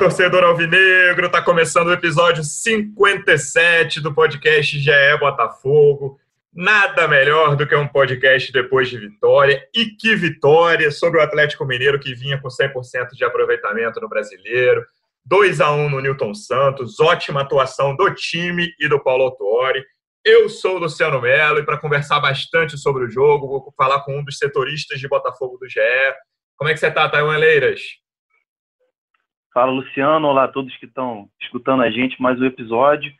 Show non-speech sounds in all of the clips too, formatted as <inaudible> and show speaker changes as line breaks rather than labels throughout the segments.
Torcedor alvinegro! Tá começando o episódio 57 do podcast GE Botafogo. Nada melhor do que um podcast depois de vitória. E que vitória sobre o Atlético Mineiro que vinha com 100% de aproveitamento no Brasileiro. 2 a 1 no Newton Santos, ótima atuação do time e do Paulo Autuori. Eu sou o Luciano Melo e para conversar bastante sobre o jogo, vou falar com um dos setoristas de Botafogo do GE. Como é que você está, Taiwan Leiras?
Fala, Luciano. Olá a todos que estão escutando a gente mais um episódio.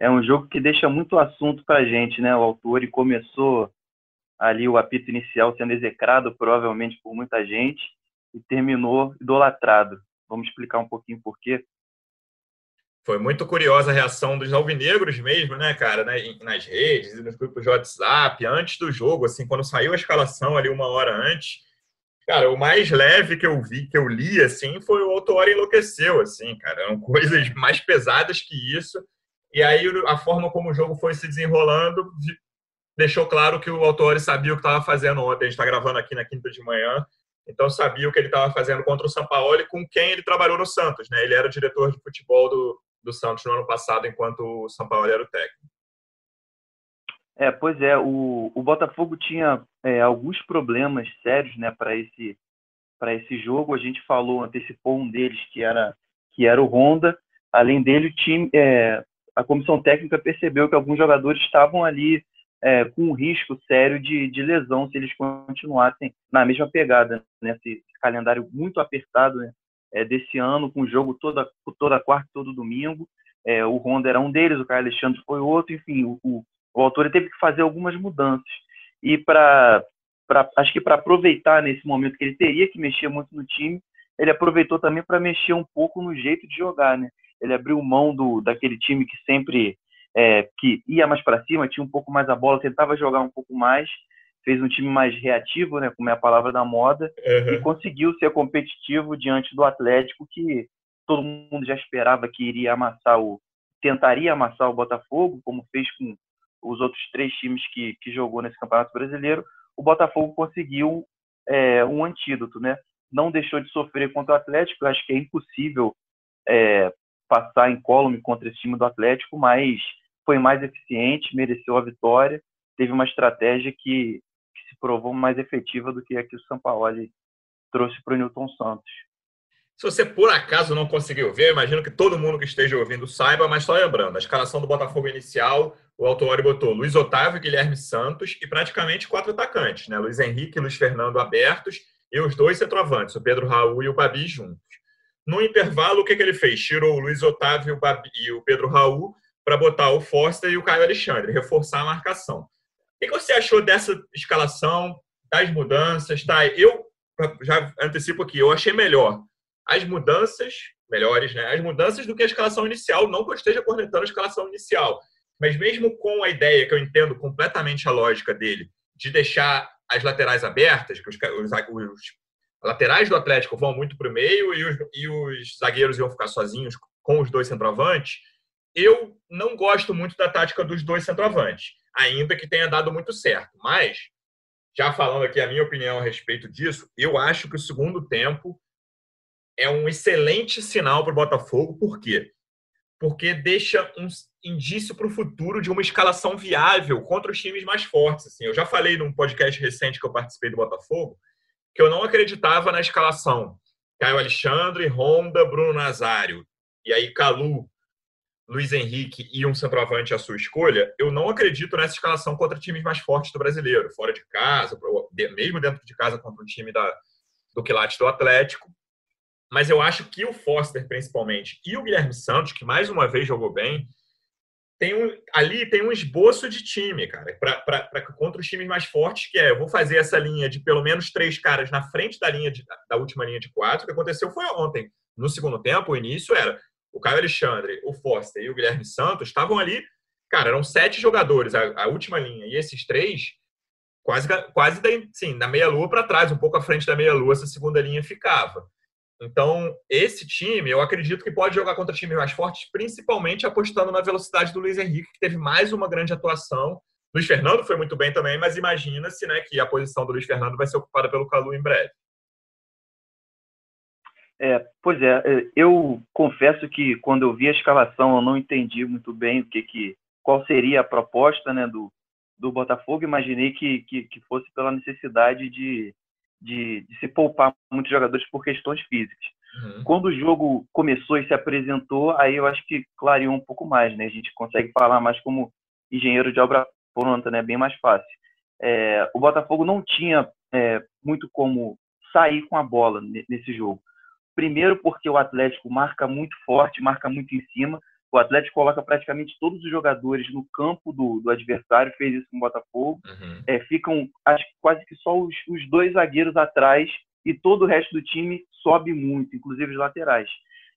É um jogo que deixa muito assunto para a gente, né? O autor começou ali o apito inicial sendo execrado, provavelmente por muita gente, e terminou idolatrado. Vamos explicar um pouquinho por quê?
Foi muito curiosa a reação dos alvinegros mesmo, né, cara, né, nas redes e nos grupos de WhatsApp, antes do jogo, assim, quando saiu a escalação ali uma hora antes, Cara, o mais leve que eu vi, que eu li, assim, foi o Autori enlouqueceu, assim, cara. Eram <laughs> coisas mais pesadas que isso. E aí a forma como o jogo foi se desenrolando deixou claro que o Autori sabia o que estava fazendo ontem. A gente está gravando aqui na quinta de manhã, então sabia o que ele estava fazendo contra o Sampaoli, com quem ele trabalhou no Santos, né? Ele era o diretor de futebol do, do Santos no ano passado, enquanto o Sampaoli era o técnico.
É, pois é, o, o Botafogo tinha é, alguns problemas sérios né, para esse, esse jogo. A gente falou, antecipou um deles, que era, que era o Honda. Além dele, o time, é, a comissão técnica percebeu que alguns jogadores estavam ali é, com um risco sério de, de lesão se eles continuassem na mesma pegada, nesse né, calendário muito apertado né, é, desse ano, com o jogo toda, toda quarta todo domingo. É, o Honda era um deles, o Caio Alexandre foi outro, enfim, o, o o autor teve que fazer algumas mudanças. E para acho que para aproveitar nesse momento que ele teria que mexer muito no time, ele aproveitou também para mexer um pouco no jeito de jogar, né? Ele abriu mão do daquele time que sempre é, que ia mais para cima, tinha um pouco mais a bola, tentava jogar um pouco mais, fez um time mais reativo, né, como é a palavra da moda, uhum. e conseguiu ser competitivo diante do Atlético que todo mundo já esperava que iria amassar o tentaria amassar o Botafogo, como fez com os outros três times que, que jogou nesse Campeonato Brasileiro, o Botafogo conseguiu é, um antídoto, né? Não deixou de sofrer contra o Atlético, eu acho que é impossível é, passar incólume contra esse time do Atlético, mas foi mais eficiente, mereceu a vitória, teve uma estratégia que, que se provou mais efetiva do que a que o Sampaoli trouxe para o Newton Santos.
Se você por acaso não conseguiu ver, imagino que todo mundo que esteja ouvindo saiba, mas só lembrando, a escalação do Botafogo inicial, o Autori botou Luiz Otávio, Guilherme Santos e praticamente quatro atacantes, né? Luiz Henrique e Luiz Fernando abertos e os dois centroavantes, o Pedro Raul e o Babi juntos. No intervalo, o que, que ele fez? Tirou o Luiz Otávio o, Babi, e o Pedro Raul para botar o Forster e o Caio Alexandre, reforçar a marcação. O que você achou dessa escalação, das mudanças? Tá? Eu já antecipo aqui, eu achei melhor as mudanças melhores, né? As mudanças do que a escalação inicial, não que eu esteja cornetando a escalação inicial, mas mesmo com a ideia que eu entendo completamente a lógica dele de deixar as laterais abertas, que os, os, os laterais do Atlético vão muito para o meio e os, e os zagueiros iam ficar sozinhos com os dois centroavantes, eu não gosto muito da tática dos dois centroavantes, ainda que tenha dado muito certo. Mas, já falando aqui a minha opinião a respeito disso, eu acho que o segundo tempo é um excelente sinal para o Botafogo. Por quê? Porque deixa um indício para o futuro de uma escalação viável contra os times mais fortes. Assim, eu já falei num podcast recente que eu participei do Botafogo que eu não acreditava na escalação. Caio Alexandre, Honda, Bruno Nazário e aí Calu, Luiz Henrique e um centroavante à sua escolha, eu não acredito nessa escalação contra times mais fortes do brasileiro, fora de casa, mesmo dentro de casa contra um time da, do Quilate do Atlético mas eu acho que o Foster, principalmente, e o Guilherme Santos, que mais uma vez jogou bem, tem um, ali tem um esboço de time, cara, para contra os times mais fortes, que é, eu vou fazer essa linha de pelo menos três caras na frente da linha de, da última linha de quatro. O que aconteceu foi ontem. no segundo tempo, o início era o Caio Alexandre, o Foster e o Guilherme Santos estavam ali, cara, eram sete jogadores, a, a última linha, e esses três quase, quase da, sim, da meia-lua para trás, um pouco à frente da meia-lua, essa segunda linha ficava. Então, esse time, eu acredito que pode jogar contra times mais fortes, principalmente apostando na velocidade do Luiz Henrique, que teve mais uma grande atuação. Luiz Fernando foi muito bem também, mas imagina-se né, que a posição do Luiz Fernando vai ser ocupada pelo Calu em breve.
É, pois é, é, eu confesso que quando eu vi a escalação eu não entendi muito bem o que, que qual seria a proposta né, do, do Botafogo. Imaginei que, que, que fosse pela necessidade de, de, de, se poupar muitos jogadores por questões físicas. Uhum. Quando o jogo começou e se apresentou, aí eu acho que clareou um pouco mais, né? A gente consegue falar mais como engenheiro de obra pronta, né? Bem mais fácil. É, o Botafogo não tinha é, muito como sair com a bola nesse jogo. Primeiro porque o Atlético marca muito forte, marca muito em cima. O Atlético coloca praticamente todos os jogadores no campo do, do adversário, fez isso com o Botafogo. Uhum. É, ficam, acho quase que só os, os, dois zagueiros atrás e todo o resto do time sobe muito, inclusive os laterais.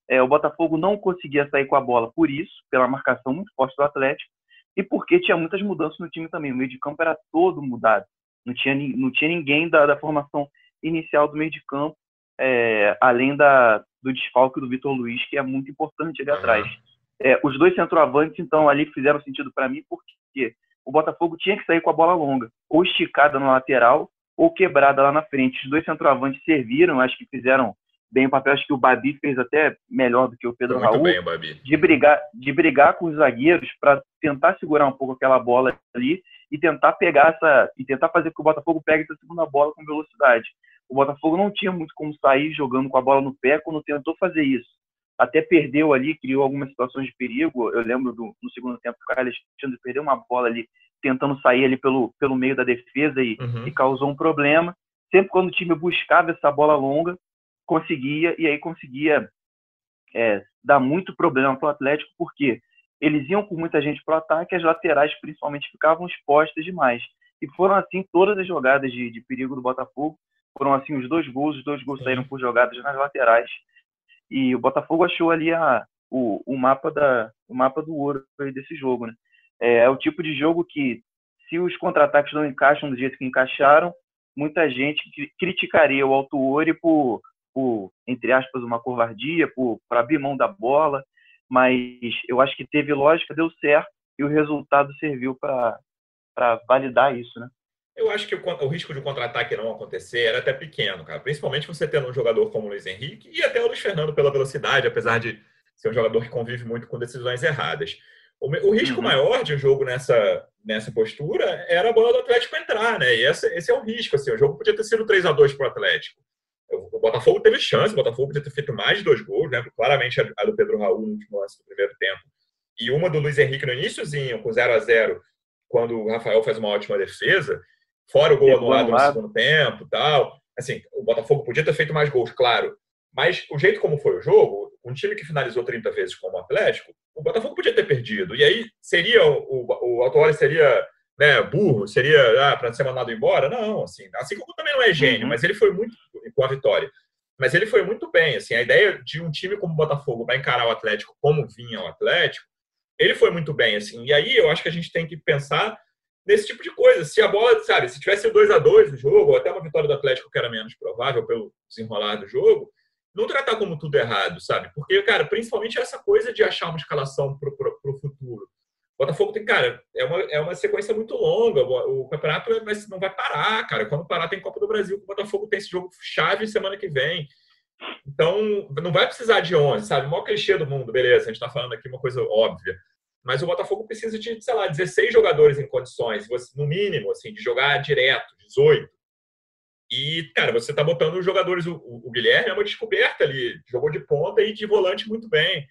É, o Botafogo não conseguia sair com a bola por isso, pela marcação muito forte do Atlético, e porque tinha muitas mudanças no time também. O meio de campo era todo mudado. Não tinha, não tinha ninguém da, da formação inicial do meio de campo é, além da, do desfalque do Vitor Luiz, que é muito importante ali uhum. atrás. É, os dois centroavantes, então, ali fizeram sentido para mim, porque o Botafogo tinha que sair com a bola longa, ou esticada na lateral, ou quebrada lá na frente. Os dois centroavantes serviram, acho que fizeram bem o papel. Acho que o Babi fez até melhor do que o Pedro Raul.
Bem,
de brigar, de brigar com os zagueiros para tentar segurar um pouco aquela bola ali e tentar pegar essa e tentar fazer com que o Botafogo pegue essa segunda bola com velocidade. O Botafogo não tinha muito como sair jogando com a bola no pé quando tentou fazer isso. Até perdeu ali, criou algumas situações de perigo. Eu lembro do, no segundo tempo que o Carlos Alexandre perdeu uma bola ali, tentando sair ali pelo, pelo meio da defesa e, uhum. e causou um problema. Sempre quando o time buscava essa bola longa, conseguia, e aí conseguia é, dar muito problema para o Atlético, porque eles iam com muita gente para o ataque, as laterais principalmente ficavam expostas demais. E foram assim todas as jogadas de, de perigo do Botafogo. Foram assim os dois gols, os dois gols saíram por jogadas nas laterais. E o Botafogo achou ali a, o, o, mapa, da, o mapa do ouro desse jogo. Né? É, é o tipo de jogo que, se os contra-ataques não encaixam do jeito que encaixaram, muita gente criticaria o Alto Ouro por, por, entre aspas, uma covardia, por, abrir mão da bola. Mas eu acho que teve lógica, deu certo e o resultado serviu para validar isso, né?
Eu acho que o, o risco de um contra-ataque não acontecer era até pequeno, cara. Principalmente você tendo um jogador como o Luiz Henrique e até o Luiz Fernando pela velocidade, apesar de ser um jogador que convive muito com decisões erradas. O, o risco uhum. maior de um jogo nessa, nessa postura era a bola do Atlético entrar, né? E esse, esse é um risco, assim. O jogo podia ter sido 3 a 2 para o Atlético. O Botafogo teve chance, o Botafogo podia ter feito mais de dois gols, né? Claramente a do Pedro Raul no último lance do primeiro tempo. E uma do Luiz Henrique no iníciozinho, com 0 a 0 quando o Rafael faz uma ótima defesa. Fora o gol anulado no segundo tempo tal. Assim, o Botafogo podia ter feito mais gols, claro. Mas o jeito como foi o jogo, um time que finalizou 30 vezes como o Atlético, o Botafogo podia ter perdido. E aí seria o, o Autuori seria né, burro, seria ah, para ser mandado embora? Não, assim, assim como também não é gênio, uhum. mas ele foi muito com a vitória. Mas ele foi muito bem, assim, a ideia de um time como o Botafogo vai encarar o Atlético como vinha o Atlético, ele foi muito bem, assim. E aí eu acho que a gente tem que pensar nesse tipo de coisa. Se a bola, sabe, se tivesse 2 a 2 no jogo, ou até uma vitória do Atlético que era menos provável pelo desenrolar do jogo, não tratar como tudo errado, sabe? Porque, cara, principalmente essa coisa de achar uma escalação para o futuro. O Botafogo tem, cara, é uma, é uma sequência muito longa. O, campeonato não vai parar, cara. Quando parar, tem Copa do Brasil. O Botafogo tem esse jogo chave semana que vem. Então, não vai precisar de 11, sabe? O maior clichê do mundo, beleza. A gente está falando aqui uma coisa óbvia. Mas o Botafogo precisa de, sei lá, 16 jogadores em condições, no mínimo, assim, de jogar direto, 18. E, cara, você tá botando os jogadores. O, o, Guilherme é uma descoberta ali, jogou de ponta e de volante muito bem.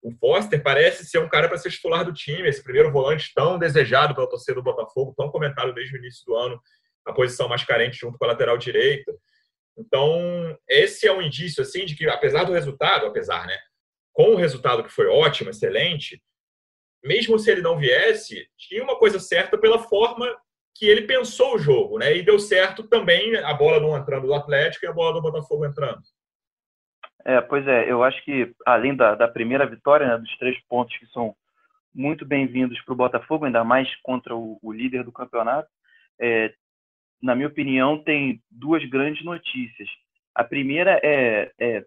O Foster parece ser um cara para ser titular do time, esse primeiro volante tão desejado pela torcida do Botafogo, tão comentado desde o início do ano, a posição mais carente junto com a lateral direita. Então, esse é um indício, assim, de que, apesar do resultado, apesar, né? Com o resultado que foi ótimo, excelente, mesmo se ele não viesse, tinha uma coisa certa pela forma que ele pensou o jogo, né? E deu certo também a bola não entrando do Atlético e a bola do Botafogo entrando.
É, pois é, eu acho que além da, da primeira vitória, né, dos três pontos que são muito bem-vindos para o Botafogo, ainda mais contra o, o líder do campeonato, é, na minha opinião, tem duas grandes notícias. A primeira é, é,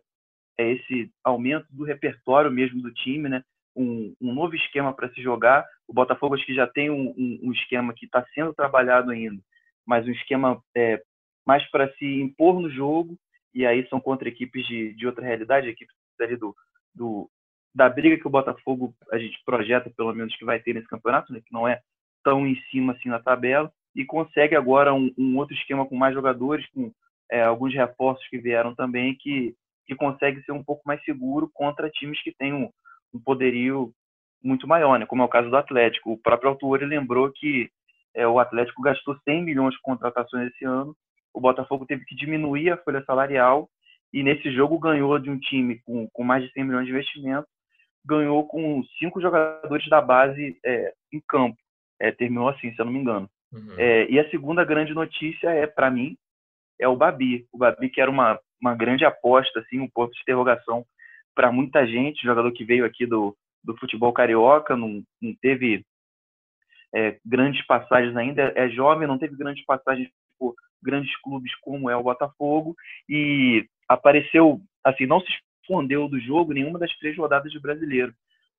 é esse aumento do repertório mesmo do time, né? Um, um novo esquema para se jogar. O Botafogo acho que já tem um, um, esquema que está sendo trabalhado ainda, mas um esquema é, mais para se impor no jogo e aí são contra equipes de, de outra realidade, equipes ali do, do, da briga que o Botafogo a gente projeta, pelo menos, que vai ter nesse campeonato, né, que não é tão em cima assim na tabela, e consegue agora um, um outro esquema com mais jogadores, com é, alguns reforços que vieram também, que, que consegue ser um pouco mais seguro contra times que têm um, um poderio muito maior, né, como é o caso do Atlético. O próprio autor lembrou que é, o Atlético gastou 100 milhões de contratações esse ano o Botafogo teve que diminuir a folha salarial e nesse jogo ganhou de um time com, com mais de 100 milhões de investimento, ganhou com cinco jogadores da base é, em campo. É, terminou assim, se eu não me engano. Uhum. É, e a segunda grande notícia é, para mim, é o Babi. O Babi que era uma, uma grande aposta, assim, um ponto de interrogação para muita gente, jogador que veio aqui do, do futebol carioca, não, não teve é, grandes passagens ainda, é jovem, não teve grandes passagens por grandes clubes como é o Botafogo e apareceu, assim, não se escondeu do jogo nenhuma das três rodadas de brasileiro,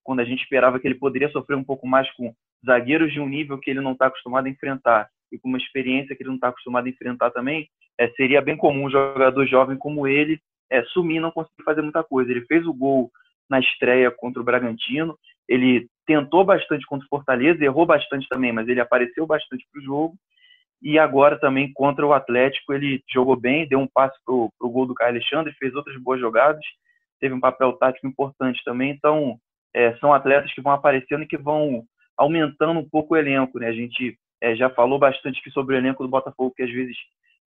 quando a gente esperava que ele poderia sofrer um pouco mais com zagueiros de um nível que ele não está acostumado a enfrentar e com uma experiência que ele não está acostumado a enfrentar também, é, seria bem comum um jogador jovem como ele é, sumir não conseguir fazer muita coisa. Ele fez o gol na estreia contra o Bragantino, ele tentou bastante contra o Fortaleza, errou bastante também, mas ele apareceu bastante para o jogo e agora também contra o Atlético ele jogou bem, deu um passe para o gol do Caio Alexandre, fez outras boas jogadas, teve um papel tático importante também. Então, é, são atletas que vão aparecendo e que vão aumentando um pouco o elenco. Né? A gente é, já falou bastante aqui sobre o elenco do Botafogo, que às vezes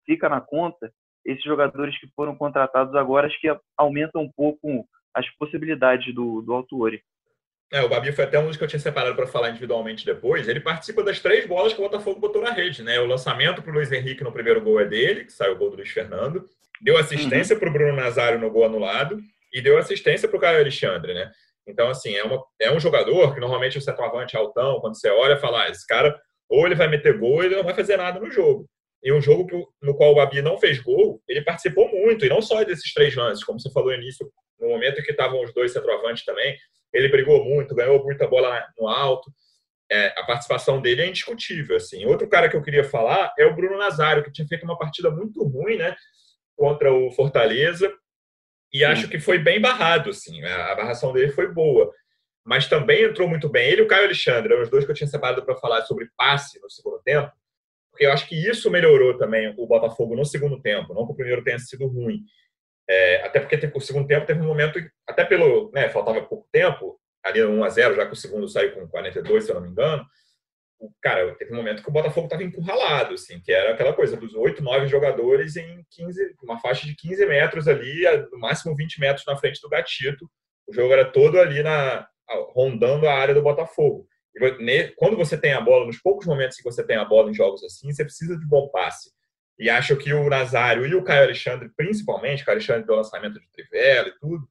fica na conta. Esses jogadores que foram contratados agora, acho que aumentam um pouco as possibilidades do, do Autuori.
É, o Babi foi até um dos que eu tinha separado para falar individualmente depois. Ele participa das três bolas que o Botafogo botou na rede, né? O lançamento para o Luiz Henrique no primeiro gol é dele, que saiu o gol do Luiz Fernando. Deu assistência uhum. para o Bruno Nazário no gol anulado e deu assistência para o Caio Alexandre, né? Então, assim, é, uma, é um jogador que normalmente o centroavante altão, quando você olha, fala, ah, esse cara ou ele vai meter gol ou ele não vai fazer nada no jogo. E um jogo que, no qual o Babi não fez gol, ele participou muito, e não só desses três lances, como você falou no início, no momento que estavam os dois centroavantes também, ele brigou muito, ganhou muita bola no alto. É, a participação dele é indiscutível. Assim. Outro cara que eu queria falar é o Bruno Nazário, que tinha feito uma partida muito ruim né, contra o Fortaleza, e Sim. acho que foi bem barrado. Assim. A barração dele foi boa. Mas também entrou muito bem. Ele e o Caio Alexandre, eram os dois que eu tinha separado para falar sobre passe no segundo tempo, eu acho que isso melhorou também o Botafogo no segundo tempo, não que o primeiro tenha sido ruim. É, até porque o segundo tempo teve um momento, até pelo. Né, faltava pouco tempo, ali 1 a 0 já que o segundo saiu com 42, se eu não me engano. O, cara, teve um momento que o Botafogo estava encurralado, assim, que era aquela coisa dos 8, 9 jogadores em 15, uma faixa de 15 metros ali, no máximo 20 metros na frente do gatito. O jogo era todo ali na rondando a área do Botafogo. Quando você tem a bola, nos poucos momentos que você tem a bola em jogos assim, você precisa de bom passe. E acho que o Nazário e o Caio Alexandre, principalmente, o Caio Alexandre do lançamento de Trivela e tudo,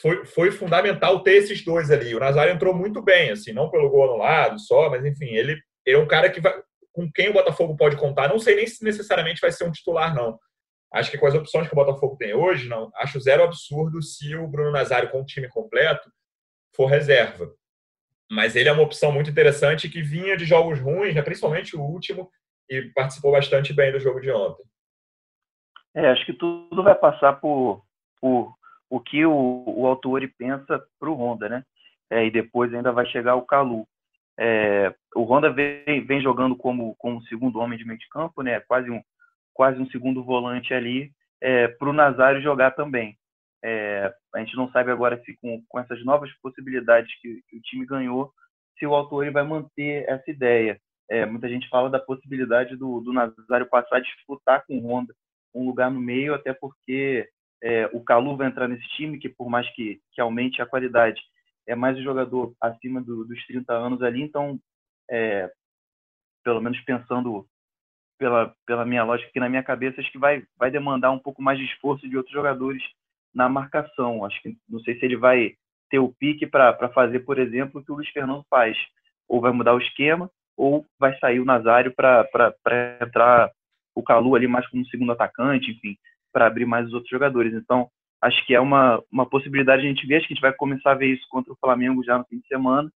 foi, foi fundamental ter esses dois ali. O Nazário entrou muito bem, assim, não pelo gol anulado só, mas enfim, ele, ele é um cara que vai, com quem o Botafogo pode contar. Não sei nem se necessariamente vai ser um titular, não. Acho que com as opções que o Botafogo tem hoje, não. Acho zero absurdo se o Bruno Nazário com o time completo for reserva. Mas ele é uma opção muito interessante que vinha de jogos ruins, né, principalmente o último, e participou bastante bem do jogo de ontem.
É, acho que tudo vai passar por, por o que o, o Autori pensa para o Honda, né? É, e depois ainda vai chegar o Calu. É, o Honda vem, vem, jogando como, como segundo homem de meio de campo, né? Quase um, quase um segundo volante ali é, para o Nazário jogar também. É, a gente não sabe agora se com, com essas novas possibilidades que, que o time ganhou, se o Autori vai manter essa ideia. É, muita gente fala da possibilidade do, do Nazário passar a disputar com o Honda um lugar no meio, até porque é, o Calu vai entrar nesse time, que por mais que, que aumente a qualidade, é mais um jogador acima do, dos 30 anos ali, então, é, pelo menos pensando pela, pela minha lógica aqui na minha cabeça, acho que vai, vai demandar um pouco mais de esforço de outros jogadores na marcação. Acho que não sei se ele vai ter o pique para fazer, por exemplo, o que o Luiz Fernando faz. Ou vai mudar o esquema, ou vai sair o Nazário para entrar o Calu ali mais como segundo atacante, enfim, para abrir mais os outros jogadores. Então, acho que é uma, uma possibilidade de a gente ver, acho que a gente vai começar a ver isso contra o Flamengo já no fim de semana,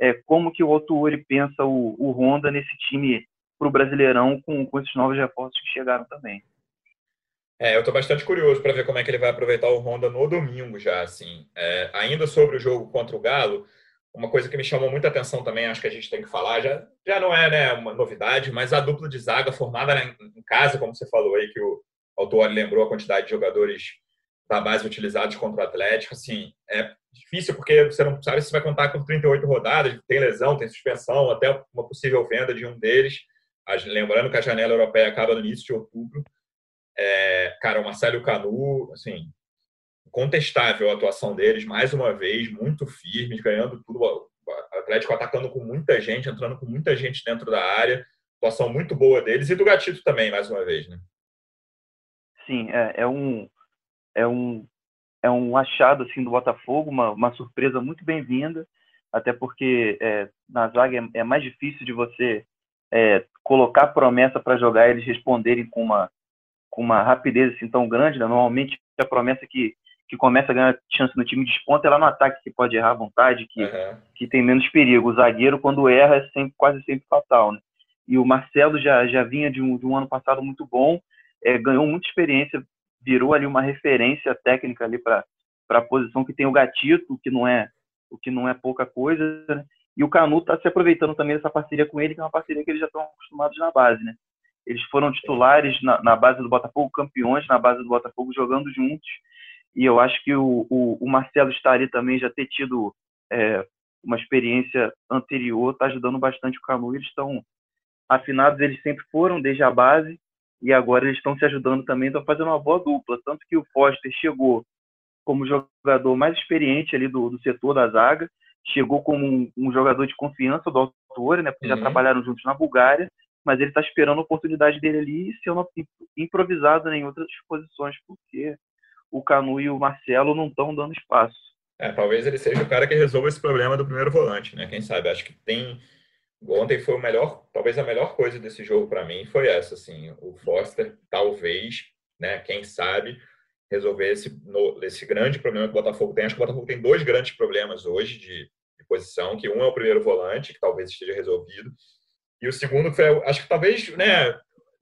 é como que o Otto pensa o, o Honda nesse time para o Brasileirão com, com esses novos reforços que chegaram também.
É, eu estou bastante curioso para ver como é que ele vai aproveitar o Honda no domingo já, assim. É, ainda sobre o jogo contra o Galo, uma coisa que me chamou muita atenção também, acho que a gente tem que falar, já, já não é né, uma novidade, mas a dupla de zaga formada em casa, como você falou aí, que o autor lembrou a quantidade de jogadores da base utilizados contra o Atlético, assim, é difícil porque você não sabe se vai contar com 38 rodadas, tem lesão, tem suspensão, até uma possível venda de um deles. Lembrando que a janela europeia acaba no início de outubro. É, cara, o Marcelo Canu, assim, contestável a atuação deles, mais uma vez, muito firmes, ganhando tudo. O Atlético atacando com muita gente, entrando com muita gente dentro da área. Atuação muito boa deles e do Gatito também, mais uma vez, né?
Sim, é, é um é um é um achado assim do Botafogo, uma, uma surpresa muito bem-vinda, até porque é, na zaga é, é, mais difícil de você é, colocar promessa para jogar e eles responderem com uma com uma rapidez assim tão grande. Né? Normalmente a promessa que que começa a ganhar chance no time de desponta é lá no ataque que pode errar à vontade, que, uhum. que tem menos perigo. O zagueiro, quando erra, é sempre, quase sempre fatal. Né? E o Marcelo já, já vinha de um, de um ano passado muito bom, é, ganhou muita experiência, virou ali uma referência técnica ali para a posição que tem o Gatito, que não é o que não é pouca coisa, né? E o Canu está se aproveitando também dessa parceria com ele, que é uma parceria que eles já estão acostumados na base, né? Eles foram titulares na, na, base do Botafogo, campeões na base do Botafogo, jogando juntos. E eu acho que o, o, o Marcelo estaria também já ter tido é, uma experiência anterior, está ajudando bastante o Canu. Eles estão afinados, eles sempre foram desde a base e agora eles estão se ajudando também, estão fazendo uma boa dupla. Tanto que o Foster chegou como jogador mais experiente ali do, do setor da zaga, chegou como um, um jogador de confiança do autor, né? Porque uhum. já trabalharam juntos na Bulgária, mas ele está esperando a oportunidade dele ali e sendo improvisado em outras posições, porque o Canu e o Marcelo não estão dando espaço.
É, talvez ele seja o cara que resolva esse problema do primeiro volante, né? Quem sabe? Acho que tem Ontem foi o melhor, talvez a melhor coisa desse jogo para mim foi essa, assim, o Foster talvez, né, quem sabe, resolver esse, esse grande problema que o Botafogo tem. Acho que o Botafogo tem dois grandes problemas hoje de, de posição, que um é o primeiro volante, que talvez esteja resolvido, e o segundo foi, acho que talvez, né,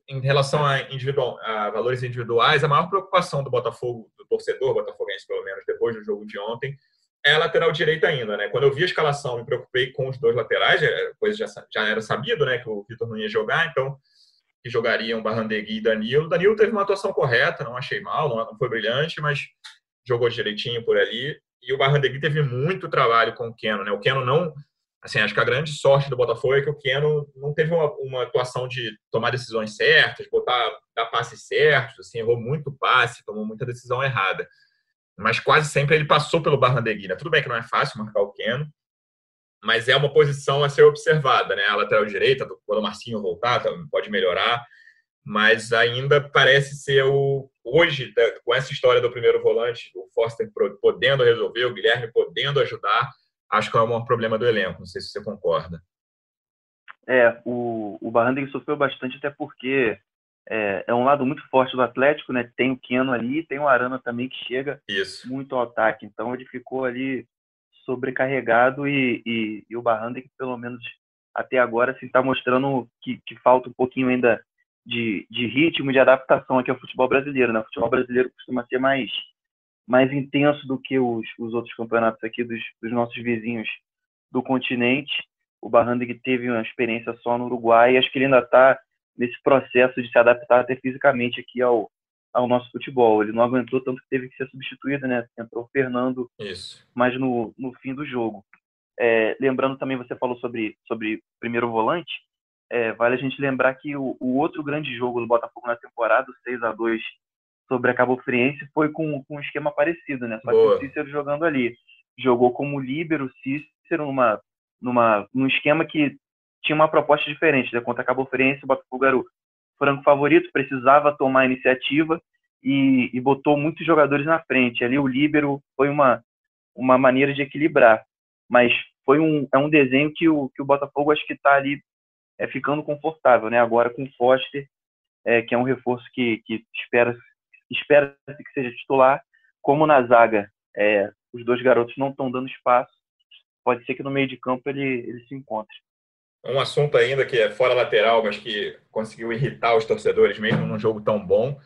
em relação a, individual, a valores individuais, a maior preocupação do Botafogo, do torcedor botafoguense, pelo menos depois do jogo de ontem, é a lateral direita ainda, né? Quando eu vi a escalação, me preocupei com os dois laterais, coisa já, já era sabido, né, que o Vitor não ia jogar, então que jogariam Barrandegui e Danilo. Danilo teve uma atuação correta, não achei mal, não, foi brilhante, mas jogou direitinho por ali. E o Barrandegui teve muito trabalho com o Keno, né? O Keno não, assim, acho que a grande sorte do Botafogo é que o Keno não teve uma, uma atuação de tomar decisões certas, botar dar passes certos, assim, errou muito passe, tomou muita decisão errada mas quase sempre ele passou pelo Barrandeguina. Tudo bem que não é fácil marcar o Keno, mas é uma posição a ser observada, né? A lateral direita, quando o Marcinho voltar, tá, pode melhorar, mas ainda parece ser o hoje né, com essa história do primeiro volante, o Foster podendo resolver, o Guilherme podendo ajudar, acho que é o maior problema do elenco. Não sei se você concorda.
É, o, o sofreu bastante até porque é, é, um lado muito forte do Atlético, né? Tem o Keno ali, tem o Arana também que chega
Isso.
muito ao ataque. Então ele ficou ali sobrecarregado e, e, e o Barranda que pelo menos até agora assim está mostrando que, que, falta um pouquinho ainda de, de ritmo, de adaptação aqui ao futebol brasileiro. Né? O futebol brasileiro costuma ser mais mais intenso do que os, os outros campeonatos aqui dos, dos nossos vizinhos do continente. O Barrandig teve uma experiência só no Uruguai e acho que ele ainda está nesse processo de se adaptar até fisicamente aqui ao, ao nosso futebol. Ele não aguentou tanto que teve que ser substituído, né? Entrou o Fernando,
Isso.
mas no, no fim do jogo. É, lembrando também, você falou sobre, sobre primeiro volante, é, vale a gente lembrar que o, o, outro grande jogo do Botafogo na temporada, o 6 a 2 sobre a Cabo Friense, foi com, com um esquema parecido, né? Só Boa. que o Cícero jogando ali. Jogou como líbero, Cícero, numa, numa, num esquema que tinha uma proposta diferente. Né? Contra a Cabo Friense, o Botafogo era o franco favorito, precisava tomar a iniciativa e, e botou muitos jogadores na frente. Ali o líbero foi uma, uma maneira de equilibrar. Mas foi um, é um desenho que o, que o Botafogo acho que está ali é, ficando confortável, né? Agora com o Foster, é, que é um reforço que, que espera espera que seja titular, como na zaga é, os dois garotos não estão dando espaço, pode ser que no meio de campo ele, ele se encontre.
Um assunto ainda que é fora lateral, mas que conseguiu irritar os torcedores mesmo num jogo tão bom,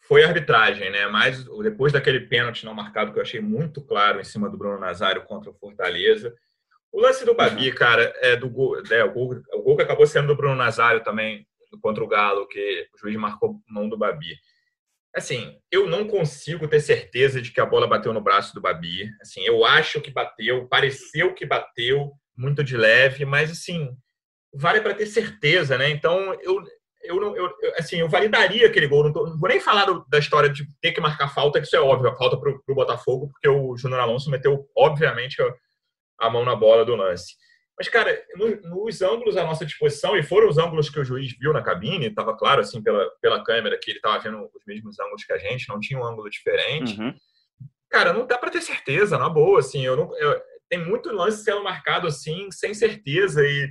foi a arbitragem, né? Mas depois daquele pênalti não marcado que eu achei muito claro em cima do Bruno Nazário contra o Fortaleza, o lance do Babi, cara, é do gol, é, o, gol, o gol que acabou sendo do Bruno Nazário também contra o Galo, que o juiz marcou mão do Babi. Assim, eu não consigo ter certeza de que a bola bateu no braço do Babi. Assim, eu acho que bateu, pareceu que bateu, muito de leve, mas assim, vale para ter certeza, né? Então, eu, eu não, eu, assim, eu validaria aquele gol. Não, tô, não, vou nem falar do, da história de ter que marcar falta, que isso é óbvio, a falta para o Botafogo, porque o Júnior Alonso meteu, obviamente, a, a mão na bola do lance. Mas, cara, no, nos ângulos à nossa disposição, e foram os ângulos que o juiz viu na cabine, estava claro, assim, pela, pela câmera, que ele estava vendo os mesmos ângulos que a gente, não tinha um ângulo diferente. Uhum. Cara, não dá para ter certeza, na boa, assim, eu não, eu, tem muito lance sendo marcado, assim, sem certeza, e,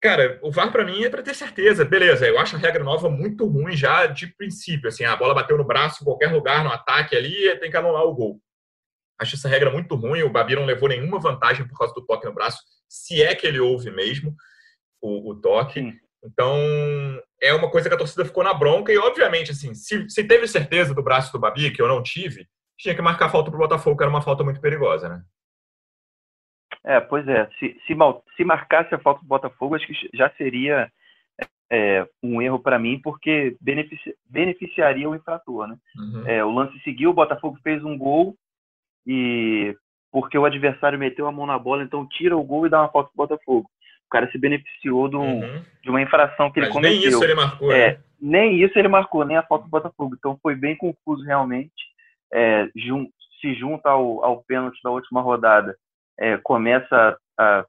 cara, o VAR para mim é para ter certeza, beleza, eu acho a regra nova muito ruim já de princípio, assim, a bola bateu no braço em qualquer lugar, no ataque ali, tem que anular o gol. Acho essa regra muito ruim. O Babi não levou nenhuma vantagem por causa do toque no braço, se é que ele houve mesmo o, o toque. Sim. Então, é uma coisa que a torcida ficou na bronca. E, obviamente, assim, se, se teve certeza do braço do Babi, que eu não tive, tinha que marcar falta para o Botafogo, que era uma falta muito perigosa, né?
É, pois é. Se, se, mal, se marcasse a falta do Botafogo, acho que já seria é, um erro para mim, porque benefici, beneficiaria o infrator, né? Uhum. É, o lance seguiu, o Botafogo fez um gol e porque o adversário meteu a mão na bola, então tira o gol e dá uma falta pro Botafogo. O cara se beneficiou do, uhum. de uma infração que Mas ele cometeu.
Nem isso ele marcou,
é, né? Nem isso ele marcou, nem a falta do Botafogo. Então foi bem confuso realmente. É, jun se junta ao, ao pênalti da última rodada, é, começa a,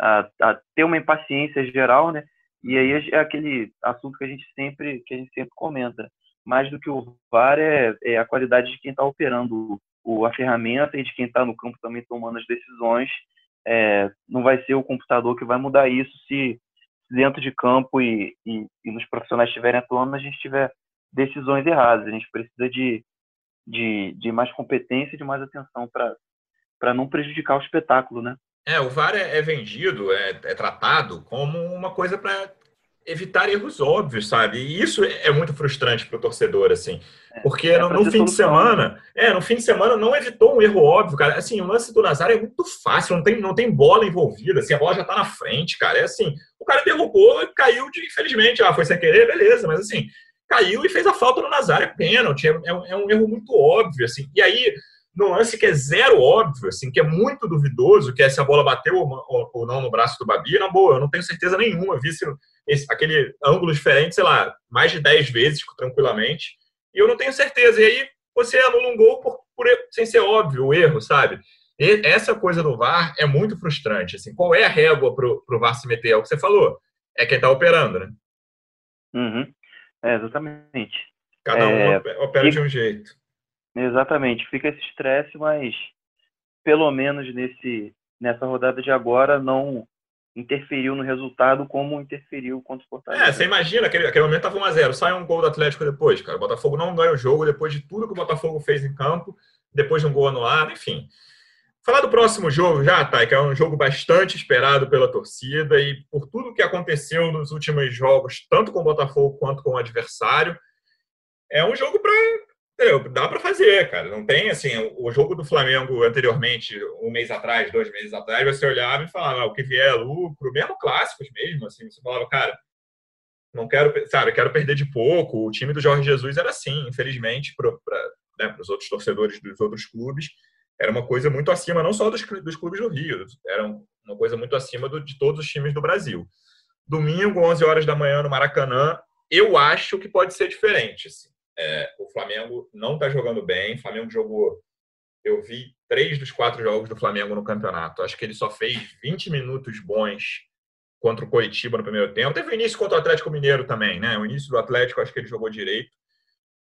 a, a, ter uma impaciência geral, né? E aí é aquele assunto que a gente sempre que a gente sempre comenta. Mais do que o VAR é, é a qualidade de quem está operando o, a ferramenta e de quem está no campo também tomando as decisões. É, não vai ser o computador que vai mudar isso se dentro de campo e, e, e nos profissionais estiverem atuando, a gente tiver decisões erradas. A gente precisa de, de, de mais competência e de mais atenção para não prejudicar o espetáculo, né?
É, o VAR é, é vendido, é, é, tratado como uma coisa para evitar erros óbvios, sabe? E isso é muito frustrante para o torcedor, assim. É, porque é, no, no fim de semana, é, no fim de semana não evitou um erro óbvio, cara. Assim, o lance do Nazário é muito fácil, não tem, não tem bola envolvida, assim, a bola já tá na frente, cara. É assim, o cara derrubou e caiu de, infelizmente, ah, foi sem querer, beleza, mas assim, caiu e fez a falta no Nazário, é pênalti, é, é, é um erro muito óbvio, assim. E aí, no lance que é zero óbvio, assim, que é muito duvidoso, que é se a bola bateu ou, não no braço do Babi, na boa, eu não tenho certeza nenhuma, vi se esse, aquele ângulo diferente, sei lá, mais de 10 vezes tranquilamente, e eu não tenho certeza. E aí você anula um gol por, por, sem ser óbvio o erro, sabe? E essa coisa do VAR é muito frustrante. Assim, qual é a régua para o VAR se meter? É o que você falou. É quem está operando, né?
Uhum. É, exatamente.
Cada um é, opera de um jeito.
Exatamente. Fica esse estresse, mas pelo menos nesse, nessa rodada de agora não interferiu no resultado como interferiu contra o Fortaleza.
É, você imagina, aquele, aquele momento estava 1x0, sai um gol do Atlético depois, cara. O Botafogo não ganha o jogo depois de tudo que o Botafogo fez em campo, depois de um gol anulado, enfim. Falar do próximo jogo já, Thay, que é um jogo bastante esperado pela torcida e por tudo que aconteceu nos últimos jogos, tanto com o Botafogo quanto com o adversário. É um jogo para Entendeu? Dá para fazer, cara. Não tem assim. O jogo do Flamengo anteriormente, um mês atrás, dois meses atrás, você olhava e falava ah, o que vier é lucro, mesmo clássicos mesmo. Assim, você falava, cara, não quero, sabe, quero perder de pouco. O time do Jorge Jesus era assim, infelizmente, para né, os outros torcedores dos outros clubes, era uma coisa muito acima, não só dos, dos clubes do Rio, era uma coisa muito acima do, de todos os times do Brasil. Domingo, 11 horas da manhã, no Maracanã, eu acho que pode ser diferente. Assim. É, o Flamengo não está jogando bem. O Flamengo jogou. Eu vi três dos quatro jogos do Flamengo no campeonato. Acho que ele só fez 20 minutos bons contra o Coitiba no primeiro tempo. Teve o início contra o Atlético Mineiro também, né? O início do Atlético, acho que ele jogou direito.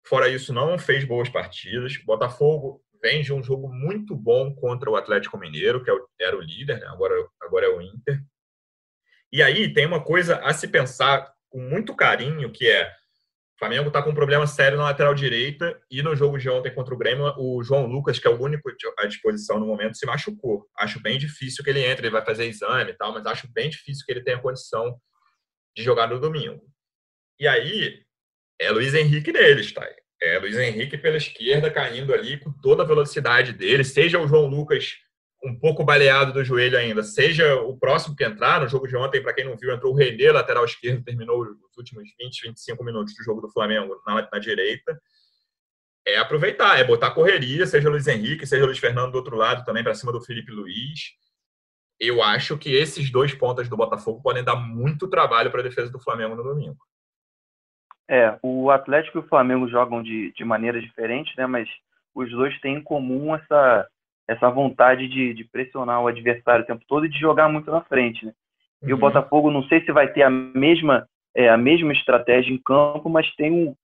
Fora isso, não fez boas partidas. Botafogo vem de um jogo muito bom contra o Atlético Mineiro, que é era o líder, né? agora, agora é o Inter. E aí tem uma coisa a se pensar com muito carinho, que é Flamengo está com um problema sério na lateral direita e no jogo de ontem contra o Grêmio, o João Lucas, que é o único à disposição no momento, se machucou. Acho bem difícil que ele entre, ele vai fazer exame e tal, mas acho bem difícil que ele tenha condição de jogar no domingo. E aí é Luiz Henrique neles, tá? É Luiz Henrique pela esquerda caindo ali com toda a velocidade dele, seja o João Lucas um pouco baleado do joelho ainda, seja o próximo que entrar, no jogo de ontem, para quem não viu, entrou o Renê, lateral esquerdo, terminou os últimos 20, 25 minutos do jogo do Flamengo na, na direita. É aproveitar, é botar correria, seja Luiz Henrique, seja Luiz Fernando do outro lado também, para cima do Felipe Luiz. Eu acho que esses dois pontas do Botafogo podem dar muito trabalho para a defesa do Flamengo no domingo.
É, o Atlético e o Flamengo jogam de, de maneiras diferentes, né? Mas os dois têm em comum essa, essa vontade de, de pressionar o adversário o tempo todo e de jogar muito na frente, né? E uhum. o Botafogo, não sei se vai ter a mesma, é, a mesma estratégia em campo, mas tem um,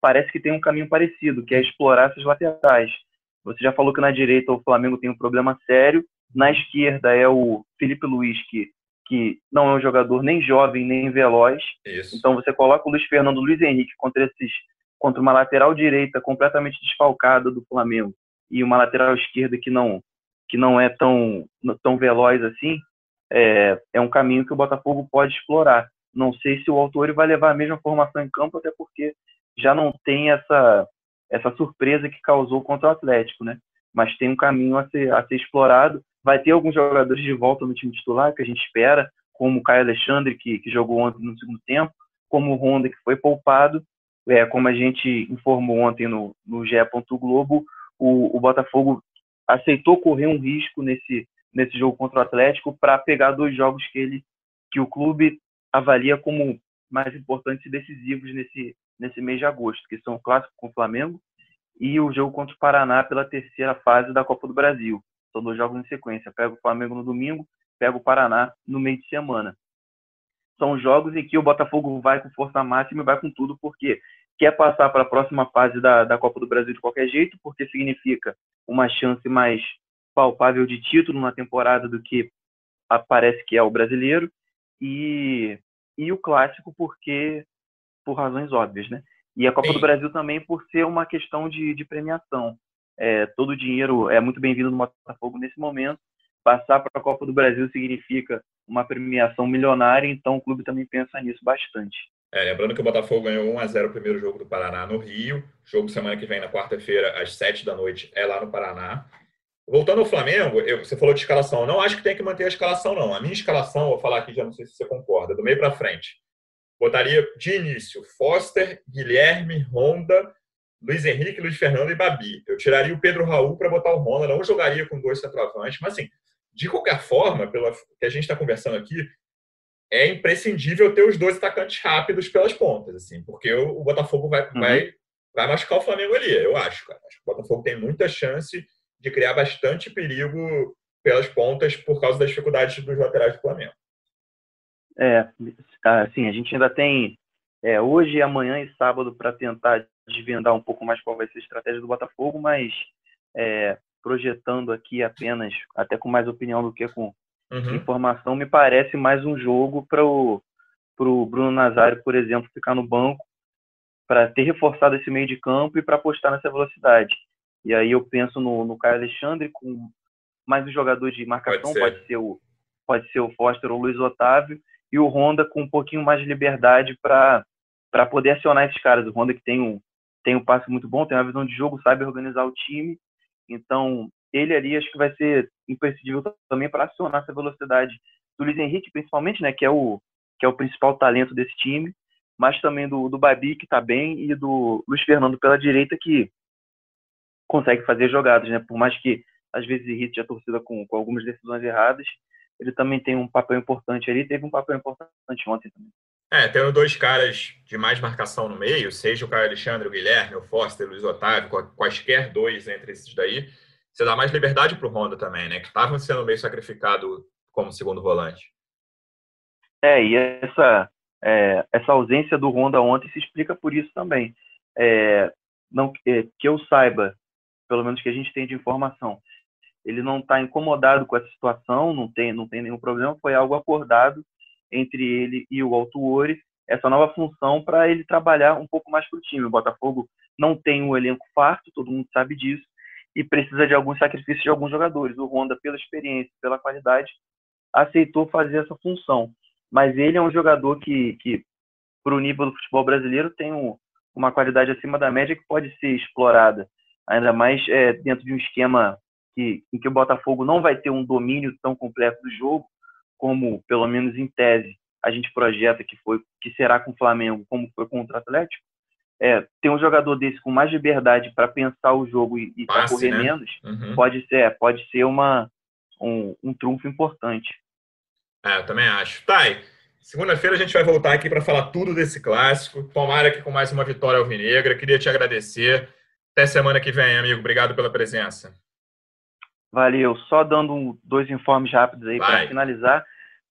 parece que tem um caminho parecido, que é explorar essas laterais. Você já falou que na direita o Flamengo tem um problema sério, na esquerda é o Felipe Luiz, que que não é um jogador nem jovem nem veloz. Isso. Então você coloca o Luiz Fernando, Luiz Henrique contra esses contra uma lateral direita completamente desfalcada do Flamengo e uma lateral esquerda que não que não é tão tão veloz assim, é, é um caminho que o Botafogo pode explorar. Não sei se o autor vai levar a mesma formação em campo, até porque já não tem essa essa surpresa que causou contra o Atlético, né? Mas tem um caminho a ser, a ser explorado Vai ter alguns jogadores de volta no time titular que a gente espera, como o Caio Alexandre, que, que jogou ontem no segundo tempo, como o Honda, que foi poupado. É, como a gente informou ontem no, no GE. Globo, o, o Botafogo aceitou correr um risco nesse, nesse jogo contra o Atlético para pegar dois jogos que ele que o clube avalia como mais importantes e decisivos nesse, nesse mês de agosto, que são o clássico com o Flamengo e o jogo contra o Paraná pela terceira fase da Copa do Brasil. São dois jogos em sequência. Pega o Flamengo no domingo, pega o Paraná no meio de semana. São jogos em que o Botafogo vai com força máxima e vai com tudo, porque quer passar para a próxima fase da, da Copa do Brasil de qualquer jeito, porque significa uma chance mais palpável de título na temporada do que parece que é o brasileiro, e, e o clássico porque por razões óbvias, né? E a Copa Sim. do Brasil também por ser uma questão de, de premiação é, todo o dinheiro é muito bem-vindo no Botafogo nesse momento. Passar para a Copa do Brasil significa uma premiação milionária, então o clube também pensa nisso bastante.
É, lembrando que o Botafogo ganhou 1 a 0 o primeiro jogo do Paraná no Rio. Jogo semana que vem, na quarta-feira, às 7 da noite, é lá no Paraná. Voltando ao Flamengo, eu, você falou de escalação. Eu não acho que tem que manter a escalação, não. A minha escalação, vou falar aqui, já não sei se você concorda, do meio para frente. Botaria de início Foster, Guilherme, Honda, Luiz Henrique, Luiz Fernando e Babi. Eu tiraria o Pedro Raul para botar o Ronda, não jogaria com dois centroavantes, mas assim, de qualquer forma, pelo que a gente está conversando aqui, é imprescindível ter os dois atacantes rápidos pelas pontas, assim, porque o, o Botafogo vai, uhum. vai, vai machucar o Flamengo ali, eu acho, cara. Acho que o Botafogo tem muita chance de criar bastante perigo pelas pontas por causa das dificuldades dos laterais do Flamengo.
É, assim, a gente ainda tem é, hoje, amanhã e sábado para tentar desvendar um pouco mais qual vai ser a estratégia do Botafogo, mas é, projetando aqui apenas, até com mais opinião do que com uhum. informação, me parece mais um jogo para o Bruno Nazário, por exemplo, ficar no banco para ter reforçado esse meio de campo e para apostar nessa velocidade. E aí eu penso no, no Caio Alexandre com mais um jogador de marcação, pode ser. pode ser, o pode ser o Foster ou o Luiz Otávio, e o Honda com um pouquinho mais de liberdade para poder acionar esses caras. O Honda que tem um tem um passe muito bom, tem uma visão de jogo, sabe organizar o time. Então, ele ali acho que vai ser imprescindível também para acionar essa velocidade do Luiz Henrique, principalmente, né, que é o que é o principal talento desse time, mas também do, do Babi, que está bem, e do Luiz Fernando pela direita, que consegue fazer jogadas, né? Por mais que às vezes irrite a torcida com, com algumas decisões erradas, ele também tem um papel importante ali, teve um papel importante ontem também.
É, tendo dois caras de mais marcação no meio, seja o Caio Alexandre, o Guilherme, o Foster, o Luiz Otávio, quaisquer dois entre esses daí, você dá mais liberdade para o Honda também, né? Que estavam sendo meio sacrificado como segundo volante.
É, e essa, é, essa ausência do Honda ontem se explica por isso também. É, não é, que eu saiba, pelo menos que a gente tem de informação, ele não está incomodado com essa situação, não tem, não tem nenhum problema, foi algo acordado entre ele e o Altuori, essa nova função para ele trabalhar um pouco mais para o time. O Botafogo não tem um elenco farto, todo mundo sabe disso, e precisa de alguns sacrifícios de alguns jogadores. O Honda, pela experiência, pela qualidade, aceitou fazer essa função. Mas ele é um jogador que, que para o nível do futebol brasileiro, tem um, uma qualidade acima da média que pode ser explorada, ainda mais é, dentro de um esquema que, em que o Botafogo não vai ter um domínio tão completo do jogo, como, pelo menos em tese, a gente projeta que foi que será com o Flamengo, como foi contra o Atlético, é, ter um jogador desse com mais liberdade para pensar o jogo e, e para correr né? menos, uhum. pode ser, pode ser uma, um, um trunfo importante.
É, eu também acho. Thay, segunda-feira a gente vai voltar aqui para falar tudo desse clássico. Tomara que com mais uma vitória alvinegra. Queria te agradecer. Até semana que vem, amigo. Obrigado pela presença.
Valeu. Só dando dois informes rápidos aí para finalizar.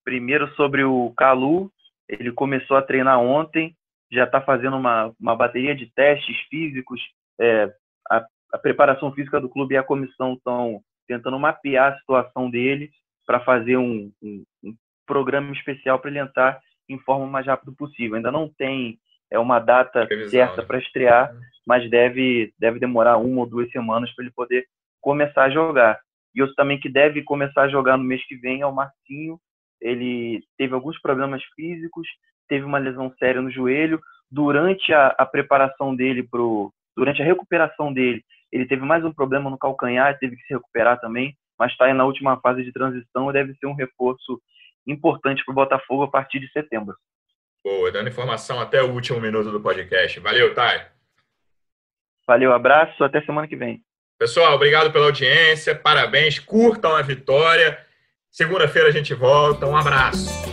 Primeiro sobre o Calu. Ele começou a treinar ontem já está fazendo uma, uma bateria de testes físicos. É, a, a, preparação física do clube e a comissão estão tentando mapear a situação dele para fazer um, um, um, programa especial para ele entrar em forma o mais rápido possível. Ainda não tem é uma data Previsão, certa né? para estrear, mas deve, deve demorar uma ou duas semanas para ele poder começar a jogar. E outro também que deve começar a jogar no mês que vem é o Marcinho. Ele teve alguns problemas físicos, teve uma lesão séria no joelho. Durante a, a preparação dele pro, durante a recuperação dele, ele teve mais um problema no calcanhar, teve que se recuperar também, mas está na última fase de transição e deve ser um reforço importante para o Botafogo a partir de setembro.
Boa, dando informação até o último minuto do podcast. Valeu, Thay.
Valeu, abraço, até semana que vem.
Pessoal, obrigado pela audiência, parabéns, curtam a vitória. Segunda-feira a gente volta, um abraço.